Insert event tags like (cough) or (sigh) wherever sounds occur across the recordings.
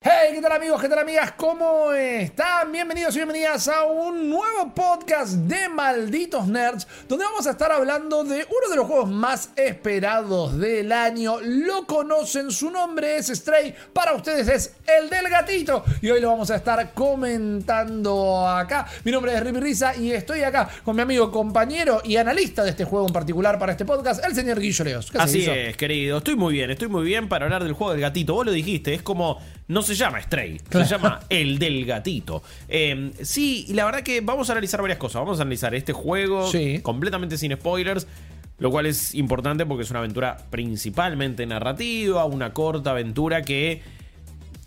Hey, ¿qué tal amigos? ¿Qué tal amigas? ¿Cómo están? Bienvenidos y bienvenidas a un nuevo podcast de Malditos Nerds, donde vamos a estar hablando de uno de los juegos más esperados del año. Lo conocen, su nombre es Stray, para ustedes es el del gatito, y hoy lo vamos a estar comentando acá. Mi nombre es Rippy Risa y estoy acá con mi amigo, compañero y analista de este juego en particular para este podcast, el señor Guillo Leos. ¿Qué haces, Así es, querido. Estoy muy bien, estoy muy bien para hablar del juego del gatito. Vos lo dijiste, es como. No se llama Stray, se llama (laughs) El del Gatito. Eh, sí, y la verdad que vamos a analizar varias cosas. Vamos a analizar este juego Sí. completamente sin spoilers. Lo cual es importante porque es una aventura principalmente narrativa, una corta aventura que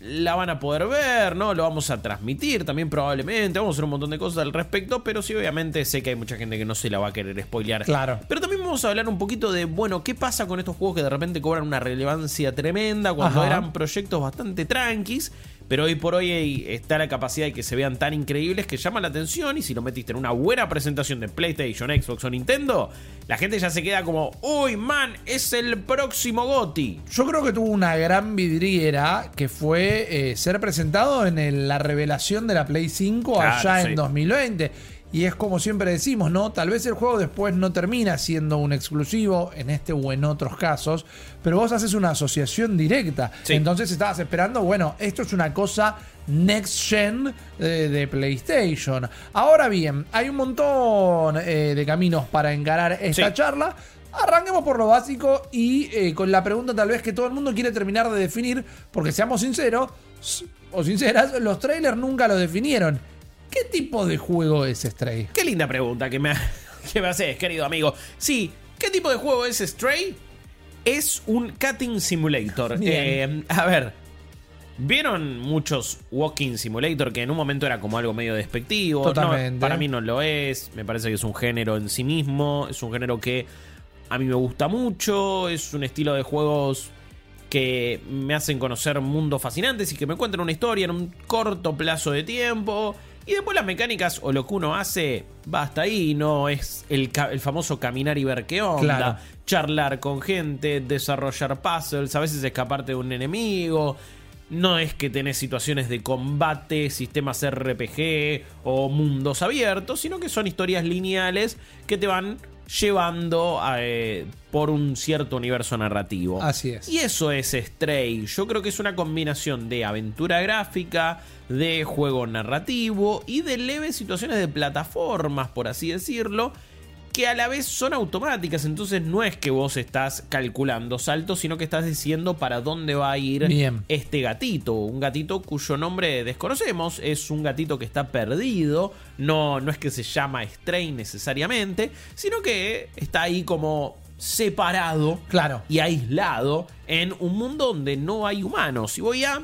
la van a poder ver, ¿no? Lo vamos a transmitir también probablemente, vamos a hacer un montón de cosas al respecto, pero sí obviamente sé que hay mucha gente que no se la va a querer spoilear. Claro. Pero también vamos a hablar un poquito de, bueno, ¿qué pasa con estos juegos que de repente cobran una relevancia tremenda cuando Ajá. eran proyectos bastante tranquis? Pero hoy por hoy está la capacidad de que se vean tan increíbles que llama la atención y si lo metiste en una buena presentación de PlayStation, Xbox o Nintendo, la gente ya se queda como, uy, man, es el próximo GOTI. Yo creo que tuvo una gran vidriera que fue eh, ser presentado en el- la revelación de la Play 5 Claro, allá en sí. 2020. Y es como siempre decimos, ¿no? Tal vez el juego después no termina siendo un exclusivo en este o en otros casos, pero vos haces una asociación directa. Sí. Entonces estabas esperando, bueno, esto es una cosa next gen eh, de PlayStation. Ahora bien, hay un montón eh, de caminos para encarar esta Sí. charla. Arranquemos por lo básico y eh, con la pregunta tal vez que todo el mundo quiere terminar de definir, porque seamos sinceros o sinceras, los trailers nunca lo definieron. ¿Qué tipo de juego es Stray? Qué linda pregunta que me, (laughs) que me haces, querido amigo. Sí, ¿qué tipo de juego es Stray? Es un cutting simulator. (laughs) Eh, a ver, ¿vieron muchos walking simulator que en un momento era como algo medio despectivo? No, Totalmente. para mí no lo es. Me parece que es un género en sí mismo. Es un género que a mí me gusta mucho. Es un estilo de juegos que me hacen conocer mundos fascinantes y que me cuentan una historia en un corto plazo de tiempo. Y después las mecánicas o lo que uno hace va hasta ahí, no es el, el famoso caminar y ver qué onda, Claro. charlar con gente, desarrollar puzzles, a veces escaparte de un enemigo. No es que tenés situaciones de combate, sistemas RPG o mundos abiertos, sino que son historias lineales que te van llevando eh, por un cierto universo narrativo. Así es. Y eso es Stray. Yo creo que es una combinación de aventura gráfica, de juego narrativo y de leves situaciones de plataformas, por así decirlo, que a la vez son automáticas. Entonces no es que vos estás calculando saltos, sino que estás diciendo para dónde va a ir Bien. este gatito. Un gatito cuyo nombre desconocemos. Es un gatito que está perdido. No, no es que se llama Stray necesariamente, sino que está ahí como separado Claro. y aislado en un mundo donde no hay humanos. Y voy a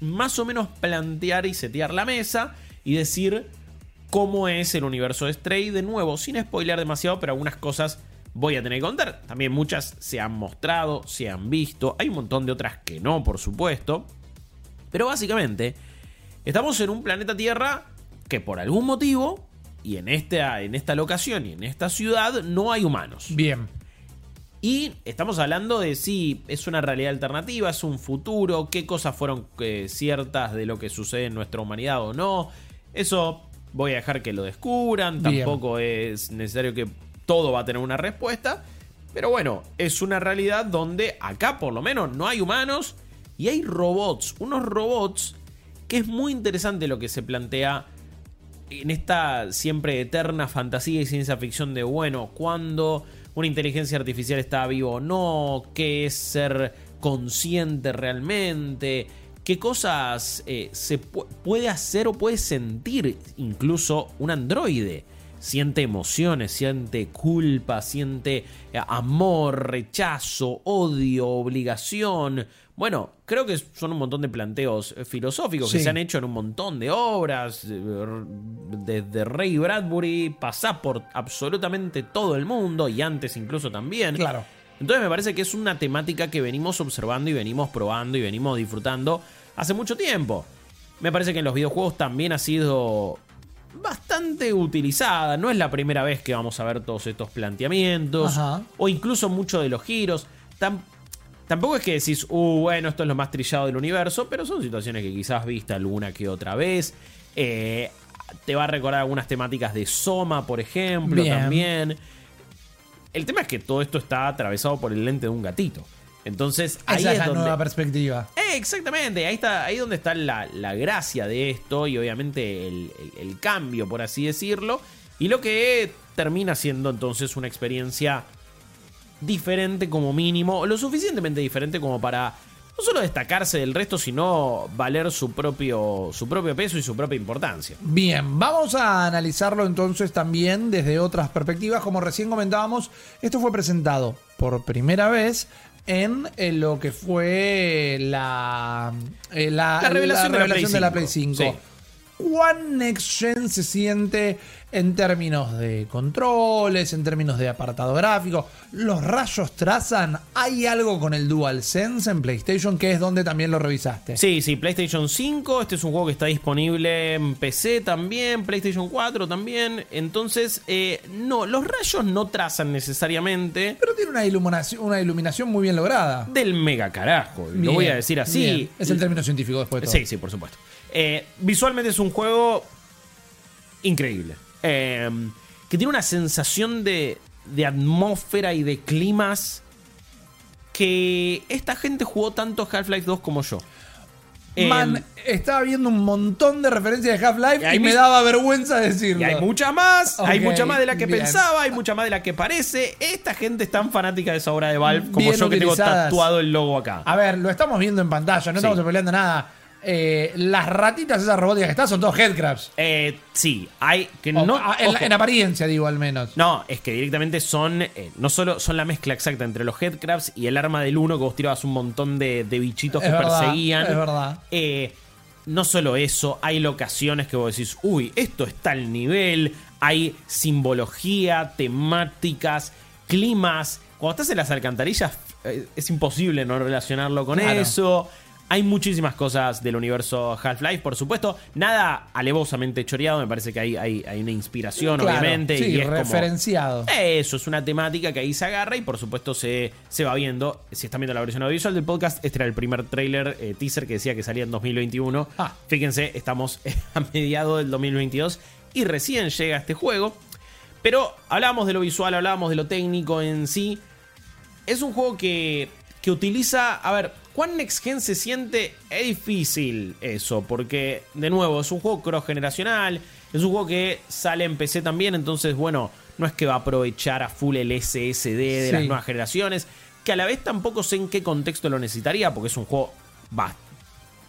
más o menos plantear y setear la mesa y decir cómo es el universo de Stray. De nuevo, sin spoiler demasiado, pero algunas cosas voy a tener que contar. También muchas se han mostrado, se han visto. Hay un montón de otras que no, por supuesto. Pero básicamente, estamos en un planeta Tierra que por algún motivo, y en esta, en esta locación y en esta ciudad, no hay humanos. Bien. Y estamos hablando de si es una realidad alternativa, es un futuro, qué cosas fueron eh, ciertas de lo que sucede en nuestra humanidad o no. Eso voy a dejar que lo descubran, Bien. tampoco es necesario que todo va a tener una respuesta. Pero bueno, es una realidad donde acá por lo menos no hay humanos y hay robots, unos robots que es muy interesante lo que se plantea en esta siempre eterna fantasía y ciencia ficción de, bueno, cuando una inteligencia artificial está viva o no, qué es ser consciente realmente, qué cosas eh, se pu- puede hacer o puede sentir incluso un androide. Siente emociones, siente culpa, siente eh, amor, rechazo, odio, obligación. Bueno, creo que son un montón de planteos eh, filosóficos que se han hecho en un montón de obras, desde Ray Bradbury, pasá por absolutamente todo el mundo y antes incluso también. Claro. Entonces me parece que es una temática que venimos observando y venimos probando y venimos disfrutando hace mucho tiempo. Me parece que en los videojuegos también ha sido bastante utilizada. No es la primera vez que vamos a ver todos estos planteamientos. Ajá. O incluso muchos de los giros. Tam- tampoco es que decís, uh, bueno, esto es lo más trillado del universo. Pero son situaciones que quizás viste alguna que otra vez. Eh, te va a recordar algunas temáticas de Soma, por ejemplo, Bien. también. El tema es que todo esto está atravesado por el lente de un gatito. Entonces, ahí Esa es la donde. nueva perspectiva. Eh, exactamente, ahí está, ahí donde está la, la gracia de esto y obviamente el, el- el cambio, por así decirlo. Y lo que termina siendo entonces una experiencia diferente como mínimo, lo suficientemente diferente como para no solo destacarse del resto, sino valer su propio, su propio peso y su propia importancia. Bien, vamos a analizarlo entonces también desde otras perspectivas. Como recién comentábamos, esto fue presentado por primera vez en, eh, lo que fue la, eh, la, La revelación de la Play de Play 5. 5. ¿Cuán next gen se siente en términos de controles, en términos de apartado gráfico? ¿Los rayos trazan? ¿Hay algo con el DualSense en PlayStation que es donde también lo revisaste? Sí, sí, PlayStation 5, este es un juego que está disponible en PC también, PlayStation 4 también, entonces, eh, no, los rayos no trazan necesariamente Pero tiene una iluminación, una iluminación muy bien lograda. del mega carajo, lo voy a decir así. bien. Es el término científico después de todo. Sí, sí, por supuesto. Eh, visualmente es un juego increíble. Eh, que tiene una sensación de, de atmósfera y de climas que esta gente jugó tanto Half-Life 2 como yo. Eh, Man, estaba viendo un montón de referencias de Half-Life y me daba vergüenza decirlo. y hay mucha más, hay mucha más de la que bien. pensaba, hay mucha más de la que parece. Esta gente es tan fanática de esa obra de Valve como Bien yo que tengo tatuado el logo acá. A ver, lo estamos viendo en pantalla, no Sí. estamos peleando nada. Eh, las ratitas esas robóticas que están son todos headcrabs. Eh, sí, hay que O- no. a- en, apariencia, digo, al menos. No, es que directamente son. eh, no solo son la mezcla exacta entre los headcrabs y el arma del uno que vos tirabas un montón de, de bichitos Es que verdad, perseguían. es verdad. No solo eso, hay locaciones que vos decís, uy, esto está al nivel. Hay simbología, temáticas, climas. Cuando estás en las alcantarillas, es imposible no relacionarlo con Claro. eso. Hay muchísimas cosas del universo Half-Life, por supuesto. Nada alevosamente choreado, me parece que hay, hay, hay una inspiración, Claro, obviamente. sí, y es como- referenciado. eso es una temática que ahí se agarra y por supuesto se, se va viendo. Si están viendo la versión audiovisual del podcast, este era el primer trailer eh, teaser que decía que salía en 2021. Ah. Fíjense, estamos (laughs) a mediados del 2022 y recién llega este juego. Pero hablábamos de lo visual, hablábamos de lo técnico en sí. Es un juego que, que utiliza. A ver, ¿cuán next gen se siente? Es difícil eso, porque, de nuevo, es un juego cross-generacional. Es un juego que sale en PC también, entonces, bueno, no es que va a aprovechar a full el SSD de Sí. las nuevas generaciones. Que a la vez tampoco sé en qué contexto lo necesitaría, porque es un juego va,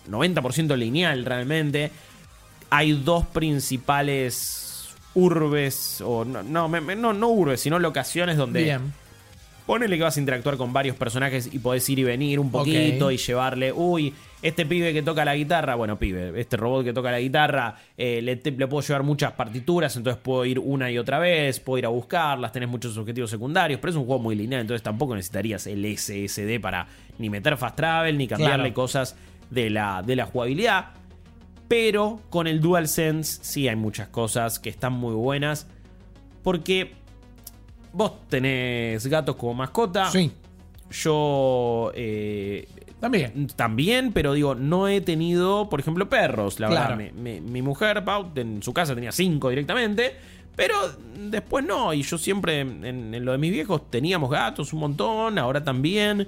90% lineal realmente. Hay dos principales urbes, o no, no, no urbes, sino locaciones donde Bien. Ponele que vas a interactuar con varios personajes y podés ir y venir un poquito y llevarle, uy, este pibe que toca la guitarra, bueno, pibe, este robot que toca la guitarra, eh, le, te- le puedo llevar muchas partituras, entonces puedo ir una y otra vez, puedo ir a buscarlas, tenés muchos objetivos secundarios, pero es un juego muy lineal, entonces tampoco necesitarías el SSD para ni meter fast travel, ni cambiarle Claro. cosas de la, de la jugabilidad. Pero con el DualSense sí hay muchas cosas que están muy buenas. Porque vos tenés gatos como mascota. Sí, Yo eh, también. también, pero digo, no he tenido, por ejemplo, perros. La Claro. verdad, mi, mi- mi mujer, Pau, en su casa tenía cinco directamente. Pero después no, y yo siempre en, en lo de mis viejos teníamos gatos un montón, ahora también.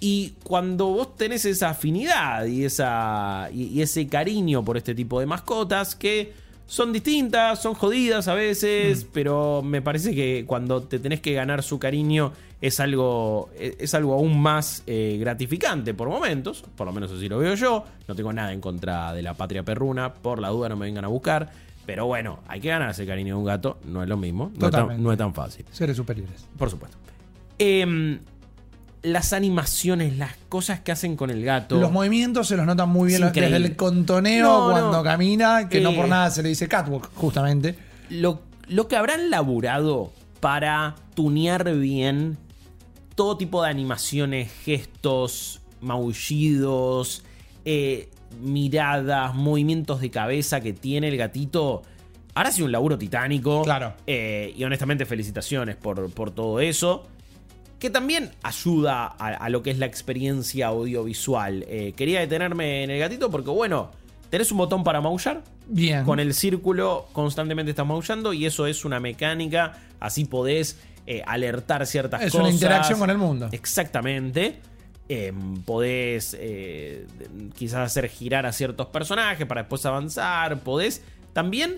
Y cuando vos tenés esa afinidad y, esa, y, y ese cariño por este tipo de mascotas que son distintas, son jodidas a veces, pero me parece que cuando te tenés que ganar su cariño es algo, es es algo aún más eh, gratificante por momentos, por lo menos así lo veo yo. No tengo nada en contra de la patria perruna, por la duda no me vengan a buscar. Pero bueno, hay que ganarse el cariño de un gato, no es lo mismo, no es, tan, no es tan fácil. Seres superiores. Por supuesto. Em, las animaciones, las cosas que hacen con el gato. Los movimientos se los notan muy bien Es desde el contoneo No, cuando no. camina, que no Eh. por nada se le dice catwalk, justamente. lo, lo que habrán laburado para tunear bien todo tipo de animaciones, gestos, maullidos, eh, miradas, movimientos de cabeza que tiene el gatito. Ahora sí un laburo titánico. Claro. Eh, y honestamente, felicitaciones por, por todo eso. Que también ayuda a, a lo que es la experiencia audiovisual. Eh, quería detenerme en el gatito porque, bueno, tenés un botón para maullar. Bien. Con el círculo constantemente estás maullando y eso es una mecánica. Así podés eh, alertar ciertas Es cosas. una interacción con el mundo. Exactamente. Eh, podés eh, quizás hacer girar a ciertos personajes para después avanzar. Podés también.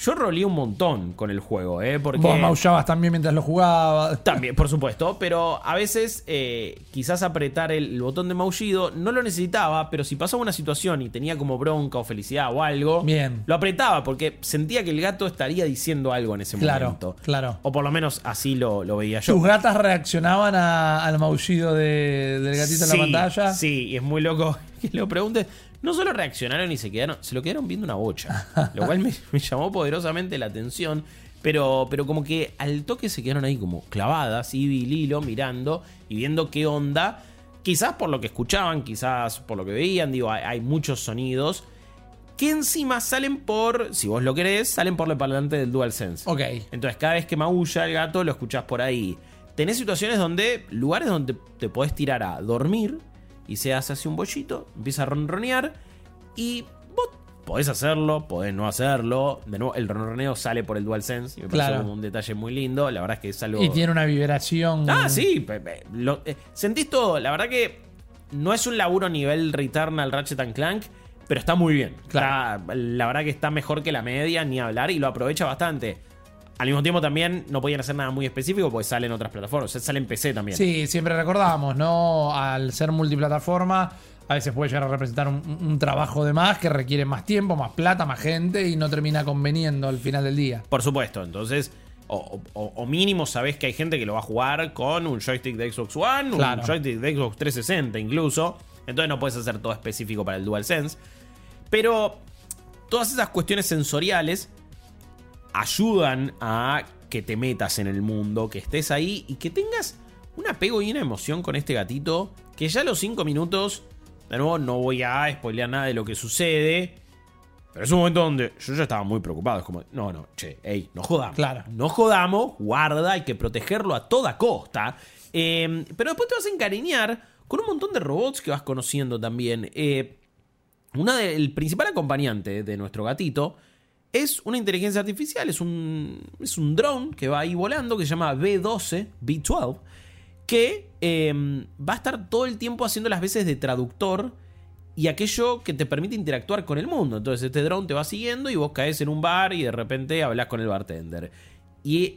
Yo roleé un montón con el juego, ¿eh? Porque. Vos maullabas también mientras lo jugabas. También, por supuesto, pero a veces eh, quizás apretar el, el botón de maullido no lo necesitaba, pero si pasaba una situación y tenía como bronca o felicidad o algo, Bien. lo apretaba porque sentía que el gato estaría diciendo algo en ese Claro, momento. claro. O por lo menos así lo, lo veía yo. ¿Tus gatas reaccionaban a- al maullido de- del gatito en la pantalla? Sí, y es muy loco (laughs) que lo preguntes. No solo reaccionaron y se quedaron, se lo quedaron viendo una bocha. (laughs) Lo cual me, me llamó poderosamente la atención. Pero, pero como que al toque se quedaron ahí como clavadas, Ivy y Lilo mirando y viendo qué onda. Quizás por lo que escuchaban, quizás por lo que veían, digo, hay, hay muchos sonidos que encima salen por, si vos lo querés, salen por el parlante del DualSense. Ok. Entonces, cada vez que maulla el gato, lo escuchás por ahí. Tenés situaciones donde, lugares donde te podés tirar a dormir y se hace así un bollito, empieza a ronronear y vos podés hacerlo, podés no hacerlo. De nuevo, el ronroneo sale por el DualSense y me parece Claro. como un detalle muy lindo. La verdad es que es algo. Y tiene una vibración. Ah, sí. lo- eh, sentís todo. La verdad que no es un laburo nivel Returnal Ratchet and Clank, pero está muy bien. Claro. Está- la verdad que está mejor que la media, ni hablar, y lo aprovecha bastante. Al mismo tiempo también no podían hacer nada muy específico porque sale en otras plataformas. O sea, sale en PC también. Sí, siempre recordamos, ¿no? Al ser multiplataforma, a veces puede llegar a representar un, un trabajo de más que requiere más tiempo, más plata, más gente y no termina conveniendo al final del día. Por supuesto, entonces, o, o- o mínimo sabés que hay gente que lo va a jugar con un joystick de Xbox One, Claro. un joystick de Xbox 360 incluso. Entonces no puedes hacer todo específico para el DualSense. Pero todas esas cuestiones sensoriales ayudan a que te metas en el mundo, que estés ahí y que tengas un apego y una emoción con este gatito. Que ya a los 5 minutos, de nuevo, no voy a spoilear nada de lo que sucede. Pero es un momento donde yo ya estaba muy preocupado. Es como, no, no, che, ey, no jodamos. Claro. No jodamos, guarda, hay que protegerlo a toda costa. Eh, pero después te vas a encariñar con un montón de robots que vas conociendo también. Eh, una de- el principal acompañante de nuestro gatito es una inteligencia artificial, es un, es un dron que va ahí volando que se llama B12, B12, que eh, va a estar todo el tiempo haciendo las veces de traductor y aquello que te permite interactuar con el mundo. Entonces este dron te va siguiendo y vos caes en un bar y de repente hablas con el bartender. Y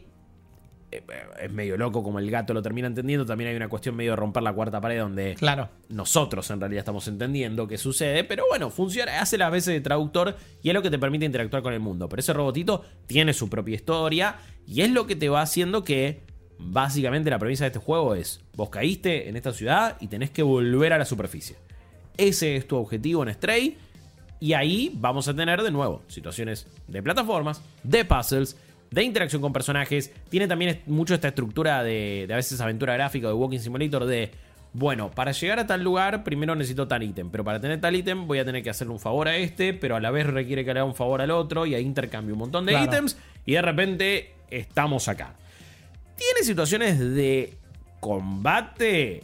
es medio loco como el gato lo termina entendiendo. También hay una cuestión medio de romper la cuarta pared donde Claro. nosotros en realidad estamos entendiendo qué sucede, pero bueno, funciona, hace las veces de traductor y es lo que te permite interactuar con el mundo. Pero ese robotito tiene su propia historia y es lo que te va haciendo que básicamente la premisa de este juego es, vos caíste en esta ciudad y tenés que volver a la superficie. Ese es tu objetivo en Stray y ahí vamos a tener de nuevo situaciones de plataformas, de puzzles, de interacción con personajes. Tiene también mucho esta estructura de, de a veces aventura gráfica de Walking Simulator de, bueno, para llegar a tal lugar primero necesito tal ítem, pero para tener tal ítem voy a tener que hacerle un favor a este, pero a la vez requiere que le haga un favor al otro y ahí intercambio un montón de Claro. ítems y de repente estamos acá. Tiene situaciones de combate.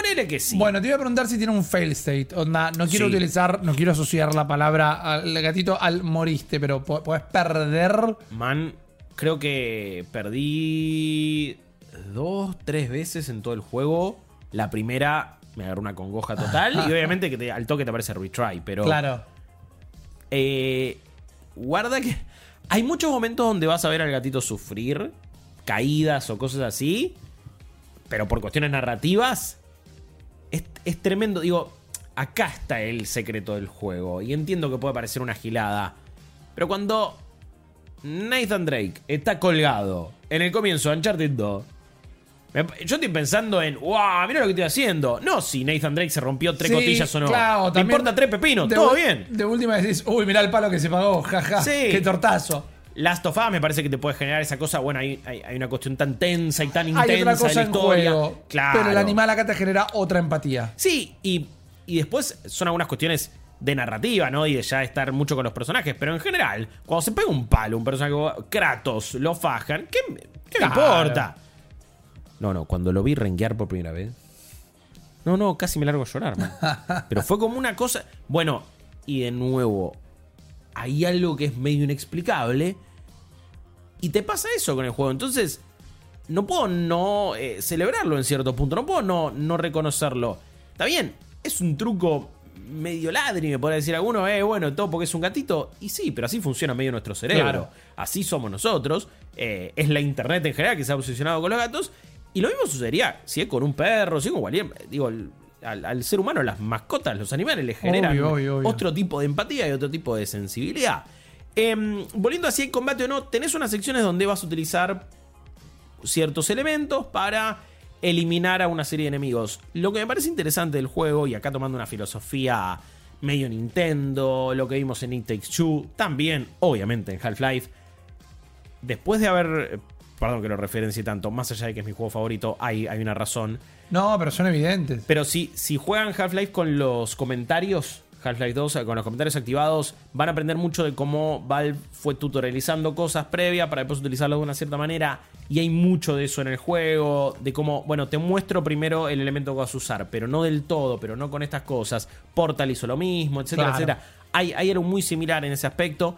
Ponele que sí. Bueno, te iba a preguntar si tiene un fail state. Onda, no quiero Sí. utilizar, no quiero asociar la palabra al gatito al moriste, pero po- podés perder. Man, creo que perdí dos, tres veces en todo el juego. La primera me agarró una congoja total. (laughs) y obviamente que te- al toque te aparece retry. Pero Claro. eh, guarda que (laughs) hay muchos momentos donde vas a ver al gatito sufrir. Caídas o cosas así. Pero por cuestiones narrativas. Es, es tremendo. Digo, acá está el secreto del juego. Y entiendo que puede parecer una gilada. Pero cuando Nathan Drake está colgado en el comienzo de Uncharted 2. me- Yo estoy pensando en, wow, mira lo que estoy haciendo. No, si Nathan Drake se rompió tres Sí, costillas o no. claro, Me importa tres pepinos, todo bien. De última decís, uy, mirá el palo que se pagó, jaja. Sí. Qué tortazo. Last of Us me parece que te puede generar esa cosa. Bueno, hay, hay- hay una cuestión tan tensa y tan intensa otra cosa de la en historia. juego. Claro. Pero el animal acá te genera otra empatía. Sí, y, y después son algunas cuestiones de narrativa, ¿no? Y de ya estar mucho con los personajes. Pero en general, cuando se pega un palo, un personaje como Kratos, lo fajan, ¿qué, qué me importa? No, no, cuando lo vi renguear por primera vez. No, no, casi me largo a llorar, man. (laughs) Pero fue como una cosa. Bueno, y de nuevo, hay algo que es medio inexplicable. Y te pasa eso con el juego. Entonces, no puedo no eh, celebrarlo en cierto punto. No puedo no, no reconocerlo. Está bien, es un truco medio ladri, me podría decir alguno. Eh, bueno, todo porque es un gatito. Y sí, pero así funciona medio nuestro cerebro. Claro. Así somos nosotros. Eh, es la internet en general que se ha obsesionado con los gatos. Y lo mismo sucedería si es con un perro, si es con cualquier. Digo, el- al, al ser humano, las mascotas, los animales le generan Obvio, obvio, obvio. otro tipo de empatía y otro tipo de sensibilidad. Em, volviendo a si hay combate o no, tenés unas secciones donde vas a utilizar ciertos elementos para eliminar a una serie de enemigos. Lo que me parece interesante del juego, y acá tomando una filosofía medio Nintendo, lo que vimos en It Takes Two, también, obviamente, en Half-Life, después de haber. Perdón que lo referencie tanto, más allá de que es mi juego favorito, hay, hay una razón. No, pero son evidentes. Pero si, si juegan Half-Life con los comentarios, Half-Life 2, con los comentarios activados, van a aprender mucho de cómo Valve fue tutorializando cosas previas para después utilizarlo de una cierta manera. Y hay mucho de eso en el juego, de cómo, bueno, te muestro primero el elemento que vas a usar, pero no del todo, pero no con estas cosas. Portal hizo lo mismo, etcétera, Claro. etcétera. Hay, hay algo muy similar en ese aspecto.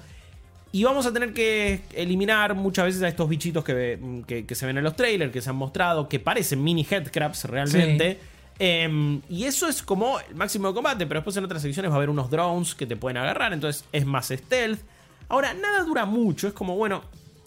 Y vamos a tener que eliminar muchas veces a estos bichitos que, que- que se ven en los trailers, que se han mostrado, que parecen mini headcrabs realmente. Em, y eso es como el máximo de combate, pero después en otras secciones va a haber unos drones que te pueden agarrar, entonces es más stealth. Ahora, nada dura mucho, es como, bueno,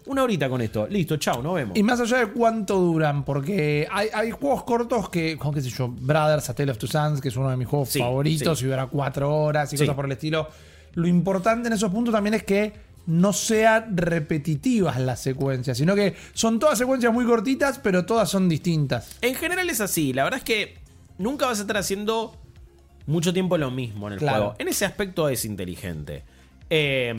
una horita con esto, listo, chao, nos vemos. Y más allá de cuánto duran, porque hay, hay juegos cortos que, como qué sé yo, Brothers, A Tale of Two Sons, que es uno de mis juegos Sí, favoritos, sí. y dura cuatro horas y Sí. cosas por el estilo. Lo importante en esos puntos también es que no sean repetitivas las secuencias, sino que son todas secuencias muy cortitas, pero todas son distintas. En general es así. La verdad es que nunca vas a estar haciendo mucho tiempo lo mismo en el Claro. juego. En ese aspecto es inteligente. Eh,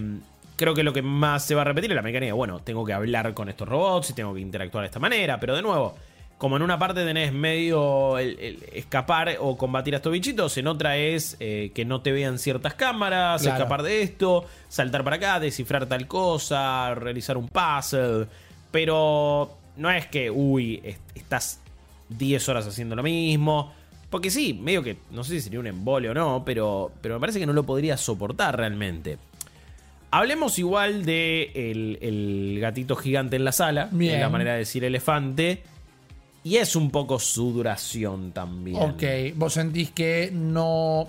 creo que lo que más se va a repetir es la mecánica. Bueno, tengo que hablar con estos robots y tengo que interactuar de esta manera. Pero de nuevo, como en una parte tenés medio el, el escapar o combatir a estos bichitos, en otra es eh, que no te vean ciertas cámaras, Claro. escapar de esto, saltar para acá, descifrar tal cosa, realizar un puzzle. Pero no es que, uy, est- estás 10 horas haciendo lo mismo. Porque sí, medio que, no sé si sería un embole o no, pero, pero me parece que no lo podría soportar realmente. Hablemos igual de el, el gatito gigante en la sala, Bien. en la manera de decir elefante. Y es un poco su duración también. Ok, vos sentís que no...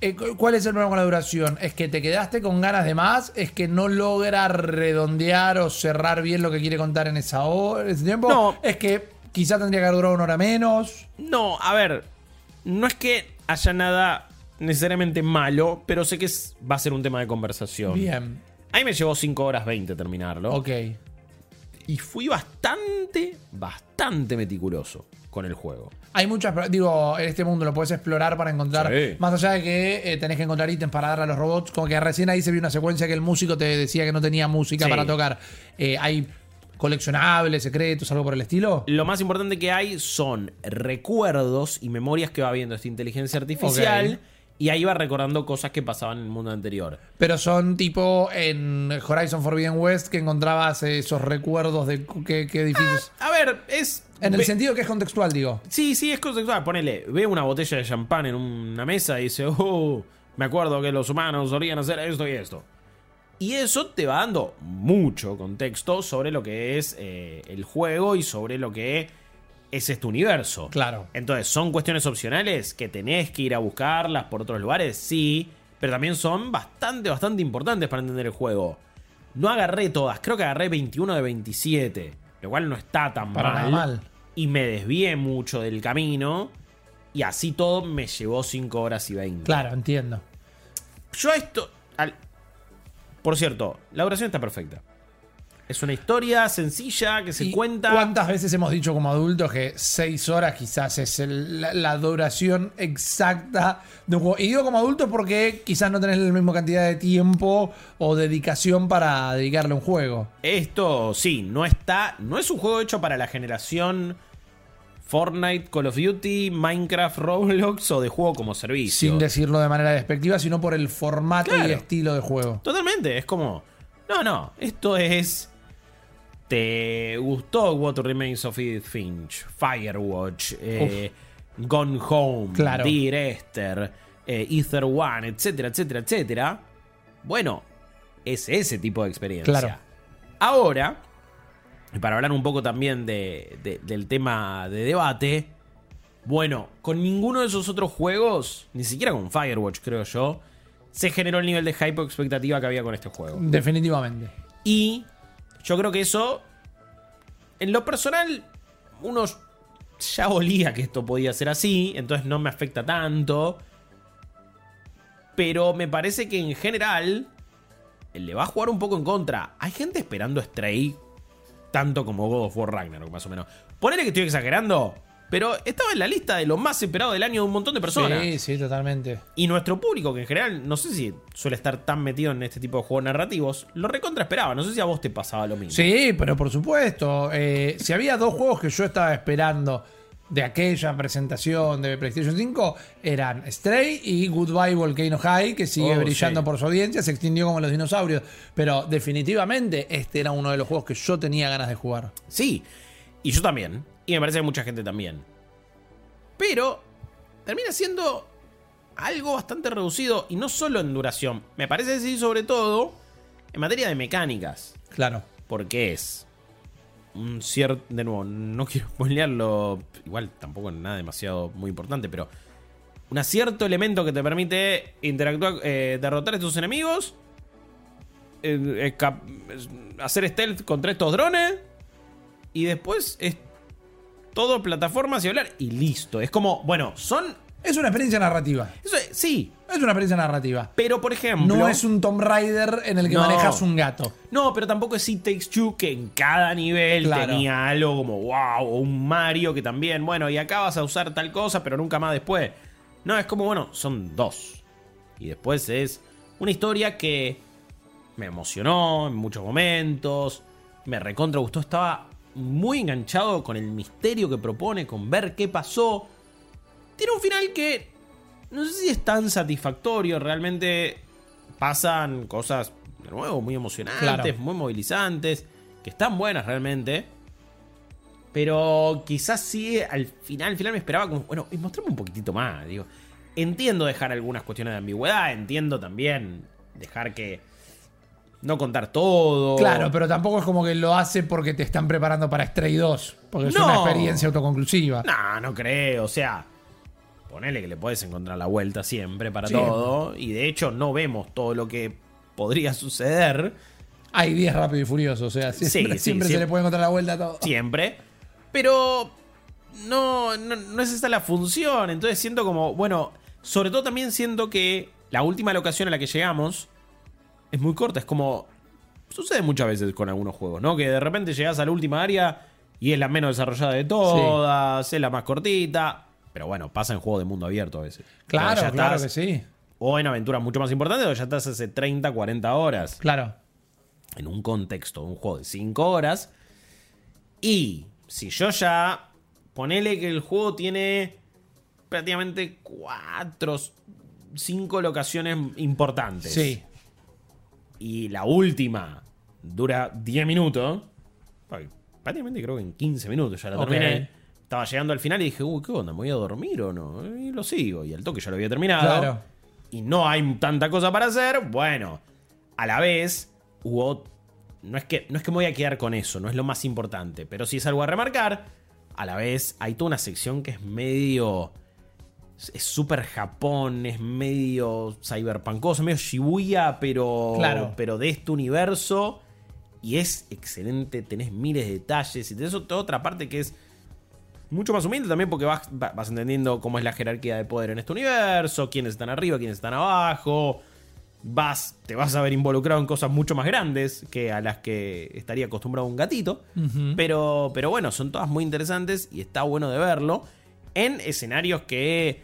Eh, cu- ¿Cuál es el problema con la duración? ¿Es que te quedaste con ganas de más? ¿Es que no logra redondear o cerrar bien lo que quiere contar en esa hora, ese tiempo? No. ¿Es que quizá tendría que haber durado una hora menos? No, a ver, no es que haya nada necesariamente malo, pero sé que es- va a ser un tema de conversación. Bien, A mí me llevó 5 horas 20 terminarlo. ok. Y fui bastante, bastante meticuloso con el juego. Hay muchas, digo, en este mundo lo puedes explorar para encontrar, Sí. más allá de que eh, tenés que encontrar ítems para dar a los robots, como que recién ahí se vio una secuencia que el músico te decía que no tenía música Sí. para tocar. Eh, hay coleccionables, secretos, algo por el estilo. Lo más importante que hay son recuerdos y memorias que va viendo esta inteligencia artificial. Y ahí va recordando cosas que pasaban en el mundo anterior. Pero son tipo en Horizon Forbidden West que encontrabas esos recuerdos de qué, qué edificios. A ver, es. en el ve- sentido que es contextual, digo. Sí, sí, es conceptual. Ponele, ve una botella de champán en una mesa y dice, oh, me acuerdo que los humanos solían hacer esto y esto. Y eso te va dando mucho contexto sobre lo que es eh, el juego y sobre lo que es este universo. Claro. Entonces, ¿son cuestiones opcionales que tenés que ir a buscarlas por otros lugares? Sí, pero también son bastante, bastante importantes para entender el juego. No agarré todas, creo que agarré 21 de 27, lo cual no está tan Para mal. mal. Y me desvié mucho del camino. Y así todo me llevó 5 horas y 20. Claro, entiendo. Yo esto. al- Por cierto, la duración está perfecta. Es una historia sencilla que se ¿Y cuenta. ¿Cuántas veces hemos dicho como adultos que seis horas quizás es el- la, la duración exacta de un juego? Y digo como adultos porque quizás no tenés la misma cantidad de tiempo o dedicación para dedicarle a un juego. Esto sí, no está. No es un juego hecho para la generación Fortnite, Call of Duty, Minecraft, Roblox o de juego como servicio. Sin decirlo de manera despectiva, sino por el formato y estilo de juego. Totalmente, es como. No, no, esto es. ¿Te gustó What Remains of Edith Finch? Firewatch, eh, Gone Home, Claro. Dear Esther, eh, Ether One, etcétera, etcétera, etcétera. Bueno, es ese tipo de experiencia. Claro. Ahora, para hablar un poco también de- de- del tema de debate, bueno, con ninguno de esos otros juegos, ni siquiera con Firewatch, creo yo, se generó el nivel de hype o expectativa que había con este juego. Definitivamente. Y yo creo que eso, en lo personal, uno ya olía que esto podía ser así, entonces no me afecta tanto. Pero me parece que en general le va a jugar un poco en contra. Hay gente esperando Stray tanto como God of War Ragnarok, más o menos. Ponele que estoy exagerando, pero estaba en la lista de lo más esperado del año de un montón de personas. Sí, sí, totalmente. Y nuestro público, que en general no sé si suele estar tan metido en este tipo de juegos narrativos, lo recontra esperaba. No sé si a vos te pasaba lo mismo. Sí, pero por supuesto. eh, si había dos juegos que yo estaba esperando de aquella presentación de PlayStation 5, eran Stray y Goodbye Volcano High, que sigue Oh, brillando sí. por su audiencia, se extinguió como los dinosaurios. Pero definitivamente este era uno de los juegos que yo tenía ganas de jugar. Sí, y yo también. Y me parece que mucha gente también. Pero termina siendo algo bastante reducido y no solo en duración. Me parece sí, sobre todo en materia de mecánicas. Claro. Porque es un cierto. De nuevo, no (laughs) quiero spoilearlo. Igual tampoco es nada demasiado muy importante, pero. Un cierto elemento que te permite interactuar, eh, derrotar a tus enemigos. eh, hacer stealth contra estos drones. Y después es todo plataformas y hablar. Y listo. Es como, bueno, son. Es una experiencia narrativa. Eso es- sí. Es una experiencia narrativa. Pero por ejemplo. No es un Tomb Raider en el que No. manejas un gato. No, pero tampoco es It Takes Two, que en cada nivel Claro. tenía algo como wow, o un Mario que también, bueno, y acá vas a usar tal cosa, pero nunca más después. No, es como, bueno, son dos. Y después es una historia que me emocionó en muchos momentos, me recontra gustó, estaba muy enganchado con el misterio que propone, con ver qué pasó. Tiene un final que no sé si es tan satisfactorio, realmente pasan cosas, de nuevo, muy emocionantes, Claro. muy movilizantes, que están buenas realmente. Pero quizás sí, al final, al final me esperaba como, bueno, y mostrame un poquitito más, digo. Entiendo dejar algunas cuestiones de ambigüedad, entiendo también dejar que... No contar todo. Claro, pero tampoco es como que lo hace porque te están preparando para Stray 2. Porque es No. una experiencia autoconclusiva. No, no creo. O sea, ponele que le puedes encontrar la vuelta siempre para todo. Y de hecho no vemos todo lo que podría suceder Hay 10 rápido y furioso. O sea, siempre, sí, siempre se le puede encontrar la vuelta a todo. siempre. Pero no, no, no es esa la función. Entonces siento como, bueno, sobre todo también siento que la última locación a la que llegamos es muy corta. Es como, sucede muchas veces con algunos juegos, ¿no? Que de repente llegas a la última área y es la menos desarrollada de todas, es la más cortita. Pero bueno, pasa en juegos de mundo abierto a veces. Claro, ya claro estás- que sí. O en aventuras mucho más importantes, o ya estás hace 30, 40 horas. Claro. En un contexto de un juego de 5 horas. Y si yo ya. Ponele que el juego tiene prácticamente 4, 5 locaciones importantes. Sí. Y la última dura 10 minutos. Prácticamente creo que en 15 minutos ya la Ok. terminé. Estaba llegando al final y dije, uy, ¿qué onda? ¿Me voy a dormir o no? Y lo sigo. Y al toque ya lo había terminado. Claro. Y no hay tanta cosa para hacer. Bueno, a la vez hubo. No es, que, no es que me voy a quedar con eso, no es lo más importante. Pero sí es algo a remarcar. A la vez hay toda una sección que es medio. Es súper Japón, es medio cyberpunkoso, medio Shibuya, pero, Claro. pero de este universo. Y es excelente, tenés miles de detalles. Y tenés otra otra parte que es mucho más humilde también porque vas, va- vas entendiendo cómo es la jerarquía de poder en este universo, quiénes están arriba, quiénes están abajo. Vas, te vas a ver involucrado en cosas mucho más grandes que a las que estaría acostumbrado un gatito. pero, pero bueno, son todas muy interesantes y está bueno de verlo en escenarios que,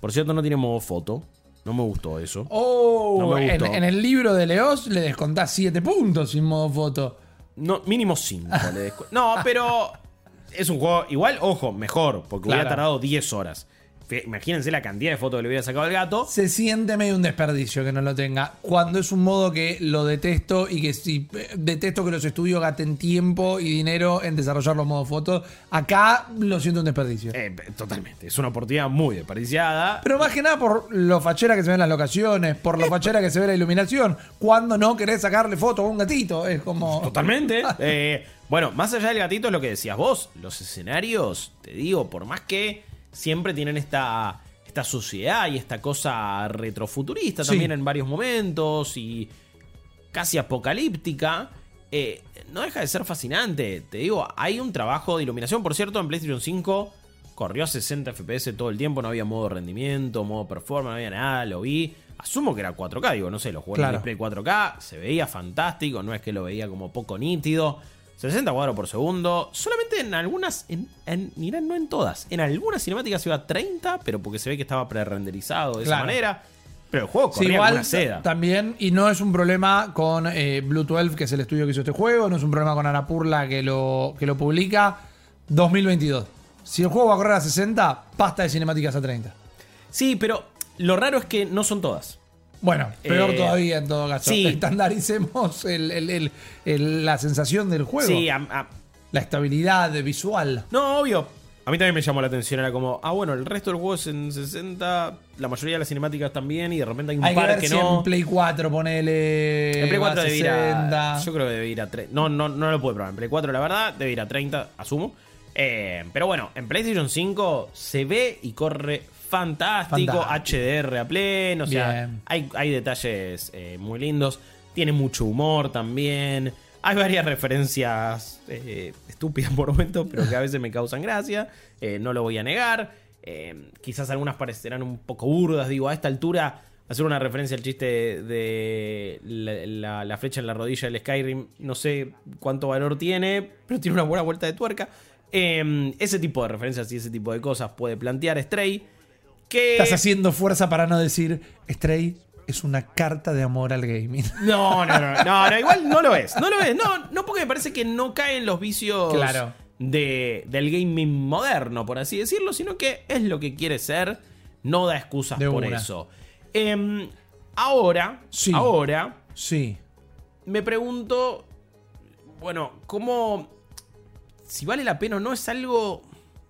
por cierto, no tienen modo foto. No me gustó eso. Oh, No me en, en el libro de Leos le descontás 7 puntos sin modo foto. No, mínimo 5. No, pero es un juego, igual, ojo, mejor, porque hubiera Claro. tardado 10 horas. Imagínense la cantidad de fotos que le hubiera sacado al gato. Se siente medio un desperdicio que no lo tenga. Cuando es un modo que lo detesto y que si eh, detesto que los estudios gaten tiempo y dinero en desarrollar los modos fotos, acá lo siento un desperdicio. Eh, totalmente, es una oportunidad muy desperdiciada. Pero más que nada por lo fachera que se ven las locaciones, por lo fachera que se ve la iluminación. Cuando no querés sacarle foto a un gatito, es como. Totalmente. (laughs) Eh, bueno, más allá del gatito es lo que decías vos. Los escenarios, te digo, por más que siempre tienen esta, esta suciedad y esta cosa retrofuturista Sí. también en varios momentos y casi apocalíptica, eh, no deja de ser fascinante. Te digo, hay un trabajo de iluminación. Por cierto, en PlayStation 5 corrió a 60 FPS todo el tiempo, no había modo rendimiento, modo performance, no había nada, lo vi. Asumo que era 4K, digo, no sé, lo jugué en Claro. el display 4K, se veía fantástico, no es que lo veía como poco nítido. 60 cuadros por segundo, solamente en algunas, en, en- mirá, no en todas, en algunas cinemáticas iba a 30, pero porque se ve que estaba pre-renderizado de Claro. esa manera. Pero el juego Sí, corría como igual seda. también, y no es un problema con eh, Blue 12, que es el estudio que hizo este juego, no es un problema con Anapurla que lo, que lo publica. 2022. Si el juego va a correr a 60, pasta de cinemáticas a 30. Sí, pero lo raro es que no son todas. Bueno, peor Eh, todavía en todo caso. sí. Estandaricemos el- el- el- el- la sensación del juego. Sí, a- a- La estabilidad visual. no, obvio. A mí también me llamó la atención, era como, ah, bueno, el resto del juego es en 60, la mayoría de las cinemáticas también, y de repente hay un Hay que par ver que si no. en Play 4 ponele. En Play 4 va a debe ir a. 60. Yo creo que debe ir a 30. No, no, no lo puedo probar. En Play 4, la verdad, debe ir a 30, asumo. Eh, pero bueno, en PlayStation 5 se ve y corre fantástico. Fantástico. HDR a pleno. O sea, hay, hay detalles eh, muy lindos. Tiene mucho humor también. Hay varias referencias eh, estúpidas por momentos, pero que a veces me causan gracia. Eh, no lo voy a negar. Quizás algunas parecerán un poco burdas. Digo, a esta altura, hacer una referencia al chiste de la, la- la flecha en la rodilla del Skyrim, no sé cuánto valor tiene, pero tiene una buena vuelta de tuerca. Eh, ese tipo de referencias y ese tipo de cosas puede plantear Stray. Que... Estás haciendo fuerza para no decir Stray es una carta de amor al gaming. No, no, no, no, no, igual no lo es. No lo es. No, no porque me parece que no cae en los vicios Claro. de, del gaming moderno, por así decirlo, sino que es lo que quiere ser. No da excusas De por una. eso. Em, ahora, Sí. ahora, Sí. me pregunto, bueno, ¿cómo... Si vale la pena o no, es algo...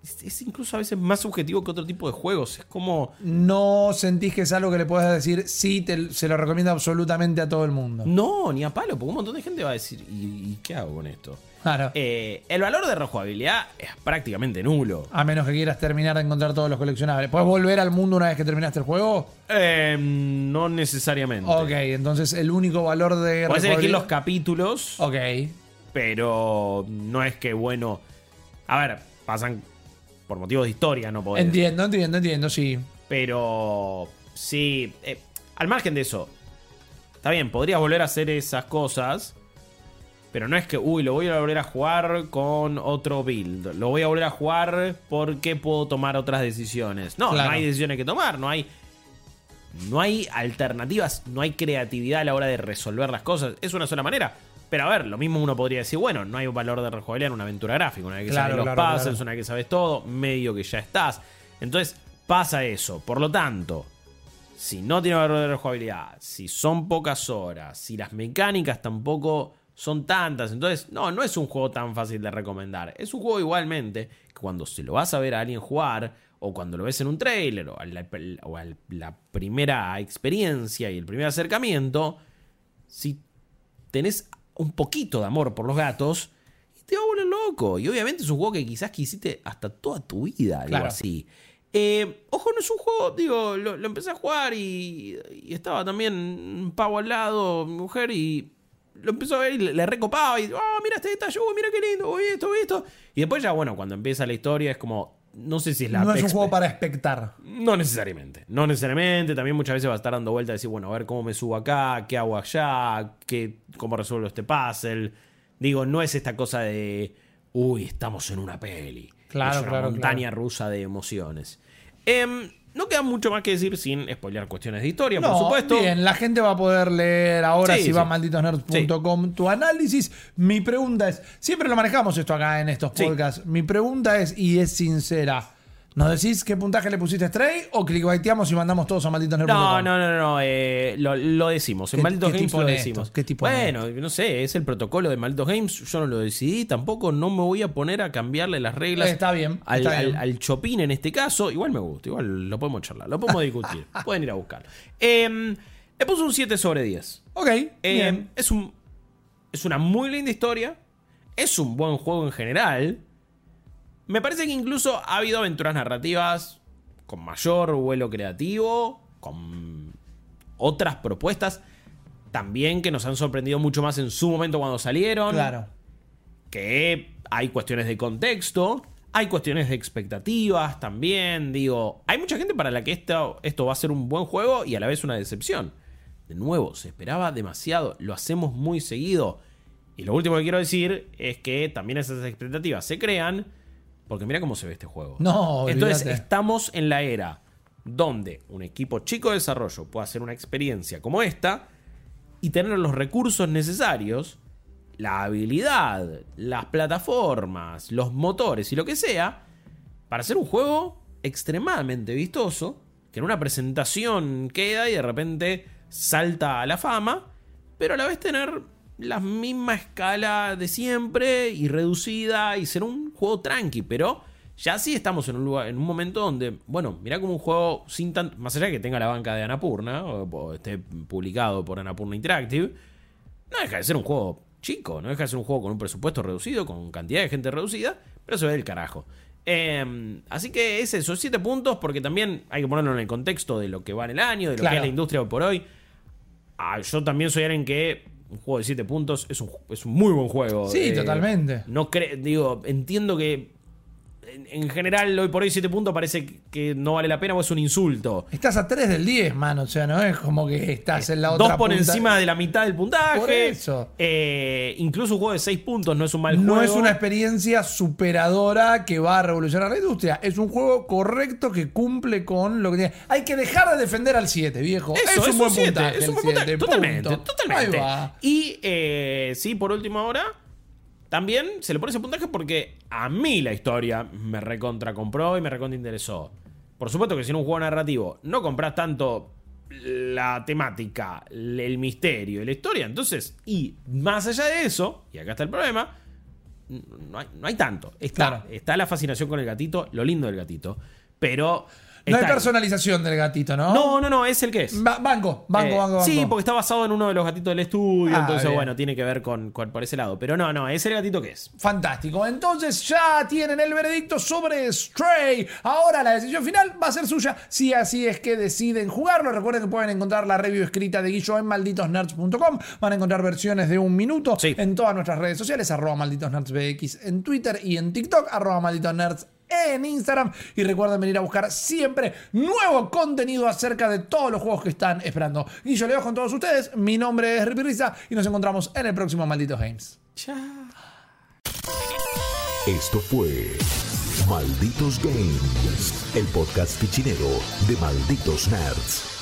Es, es incluso a veces más subjetivo que otro tipo de juegos. Es como... No sentís que es algo que le puedas decir, sí, te- se lo recomiendo absolutamente a todo el mundo. No, ni a palo, porque un montón de gente va a decir, ¿y, y qué hago con esto? Claro. Eh, el valor de rejugabilidad es prácticamente nulo. A menos que quieras terminar de encontrar todos los coleccionables. ¿Puedes volver al mundo una vez que terminaste el juego? Eh, no necesariamente. Ok, entonces el único valor de. Puedes elegir los capítulos, Ok. pero no es que, bueno. A ver, pasan por motivos de historia, no podés. Entiendo, entiendo, entiendo, sí. Pero sí, eh, al margen de eso, está bien, podrías volver a hacer esas cosas, pero no es que, uy, lo voy a volver a jugar con otro build, lo voy a volver a jugar porque puedo tomar otras decisiones. No, Claro. no hay decisiones que tomar, no hay... No hay alternativas, no hay creatividad a la hora de resolver las cosas. Es una sola manera. Pero a ver, lo mismo uno podría decir, bueno, no hay un valor de rejugabilidad en una aventura gráfica. Una vez que Claro, sabes los puzzles, claro. una vez que sabes todo, medio que ya estás. Entonces, pasa eso. Por lo tanto, si no tiene valor de rejugabilidad, si son pocas horas, si las mecánicas tampoco son tantas, entonces, no, no es un juego tan fácil de recomendar. Es un juego igualmente que cuando se lo vas a ver a alguien jugar, o cuando lo ves en un trailer, o a la, o a la primera experiencia y el primer acercamiento, si tenés un poquito de amor por los gatos, te va a volver loco. Y obviamente es un juego que quizás quisiste hasta toda tu vida, algo Claro. así. Eh, ojo, no es un juego, digo, lo, lo empecé a jugar y, y estaba también un pavo al lado, mi mujer, y lo empezó a ver y le, le recopaba y, ah, mira este detalle, uy, mira qué lindo, uy, esto, uy, esto. Y después ya, bueno, cuando empieza la historia es como, no sé si es la no es un juego para expectar. no necesariamente. No necesariamente. También muchas veces va a estar dando vueltas y decir, bueno, a ver cómo me subo acá, qué hago allá, qué, cómo resuelvo este puzzle. Digo, no es esta cosa de, uy, estamos en una peli. Claro, es una claro, montaña rusa de emociones. Em, no queda mucho más que decir sin spoilear cuestiones de historia, No, por supuesto. Bien, la gente va a poder leer ahora Sí, si va a sí. malditosnerds.com tu análisis. Mi pregunta es, siempre lo manejamos esto acá en estos podcasts. Mi pregunta es, y es sincera, ¿nos decís qué puntaje le pusiste a Stray o clickbaiteamos y mandamos todos a malditosnerds.com? No, no, no, no, no, eh, lo, lo decimos. En ¿Qué- Malditos Games lo decimos. ¿Qué tipo bueno, no sé, es el protocolo de Malditos Games. Yo no lo decidí, tampoco no me voy a poner a cambiarle las reglas. Está bien, Al, está al- bien. al Chopin en este caso. Igual me gusta, igual lo podemos charlar, lo podemos discutir. (laughs) Pueden ir a buscarlo. Eh, le puse un 7 sobre 10. Ok, Eh, bien. es, un, es una muy linda historia. Es un buen juego en general. Me parece que incluso ha habido aventuras narrativas con mayor vuelo creativo, con otras propuestas también que nos han sorprendido mucho más en su momento cuando salieron. Claro. Que hay cuestiones de contexto, hay cuestiones de expectativas también. Digo, hay mucha gente para la que esto, esto va a ser un buen juego y a la vez una decepción. De nuevo, se esperaba demasiado, lo hacemos muy seguido. Y lo último que quiero decir es que también esas expectativas se crean porque mira cómo se ve este juego. No, Entonces estamos en la era donde un equipo chico de desarrollo puede hacer una experiencia como esta y tener los recursos necesarios, la habilidad, las plataformas, los motores y lo que sea, para hacer un juego extremadamente vistoso, que en una presentación queda y de repente salta a la fama, pero a la vez tener la misma escala de siempre y reducida y ser un juego tranqui, pero ya sí estamos en un lugar, en un momento donde, bueno, mira como un juego sin tanto, más allá de que tenga la banca de Anapurna o, o esté publicado por Anapurna Interactive, no deja de ser un juego chico, no deja de ser un juego con un presupuesto reducido, con cantidad de gente reducida, pero se ve del carajo. Eh, así que es eso, 7 puntos, porque también hay que ponerlo en el contexto de lo que va en el año, de lo Claro. que es la industria hoy por hoy. Ah, yo también soy alguien que un juego de 7 puntos es un, es un muy buen juego. Sí, Eh, totalmente. No digo, entiendo que en, en general hoy por hoy 7 puntos parece que- no vale la pena o es un insulto. Estás a 3 del 10, mano. O sea, no es como que estás en la otra Dos por punta. encima de la mitad del puntaje. Por eso. Eh, incluso un juego de 6 puntos no es un mal No juego. es una experiencia superadora que va a revolucionar la industria. Es un juego correcto que cumple con lo que tiene. Hay que dejar de defender al 7, viejo. Eso, es un buen puntaje. es un el buen puntaje, 7, Totalmente, punto. totalmente. Ahí va. Y eh, sí, por último ahora, también se le pone ese puntaje porque a mí la historia me recontra compró y me recontra interesó. Por supuesto que si en un juego narrativo no compras tanto la temática, el misterio y la historia, entonces, y más allá de eso, y acá está el problema, no hay, no hay tanto. Está, Claro. está la fascinación con el gatito, lo lindo del gatito, pero... No hay ahí. personalización del gatito, ¿no? No, no, no, es el que es. Ba- banco, banco, Eh, banco, banco. Sí, porque está basado en uno de los gatitos del estudio, Ah, entonces bien. bueno, tiene que ver con, con- por ese lado. Pero no, no, es el gatito que es. Fantástico. Entonces ya tienen el veredicto sobre Stray. Ahora la decisión final va a ser suya si así es que deciden jugarlo. Recuerden que pueden encontrar la review escrita de Guillo en malditosnerds.com. Van a encontrar versiones de un minuto Sí. en todas nuestras redes sociales, arroba malditosnerdsbx en Twitter y en TikTok, arroba malditosnerds en Instagram. Y recuerden venir a buscar siempre nuevo contenido acerca de todos los juegos que están esperando. Y yo leo con todos ustedes. Mi nombre es Ripi Riza y nos encontramos en el próximo Malditos Games. Chao. Esto fue Malditos Games, el podcast fichinero de Malditos Nerds.